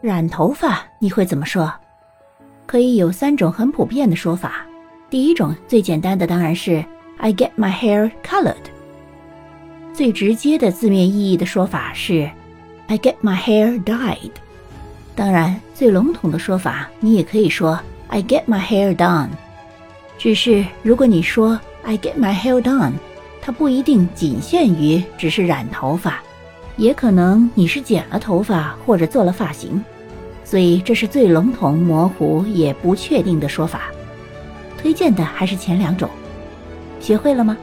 染头发你会怎么说？可以有三种很普遍的说法。第一种最简单的当然是 I get my hair colored。最直接的字面意义的说法是 I get my hair dyed。当然，最笼统的说法你也可以说 I get my hair done。只是如果你说 I get my hair done，它不一定仅限于只是染头发。也可能你是剪了头发或者做了发型，所以这是最笼统、模糊也不确定的说法。推荐的还是前两种，学会了吗？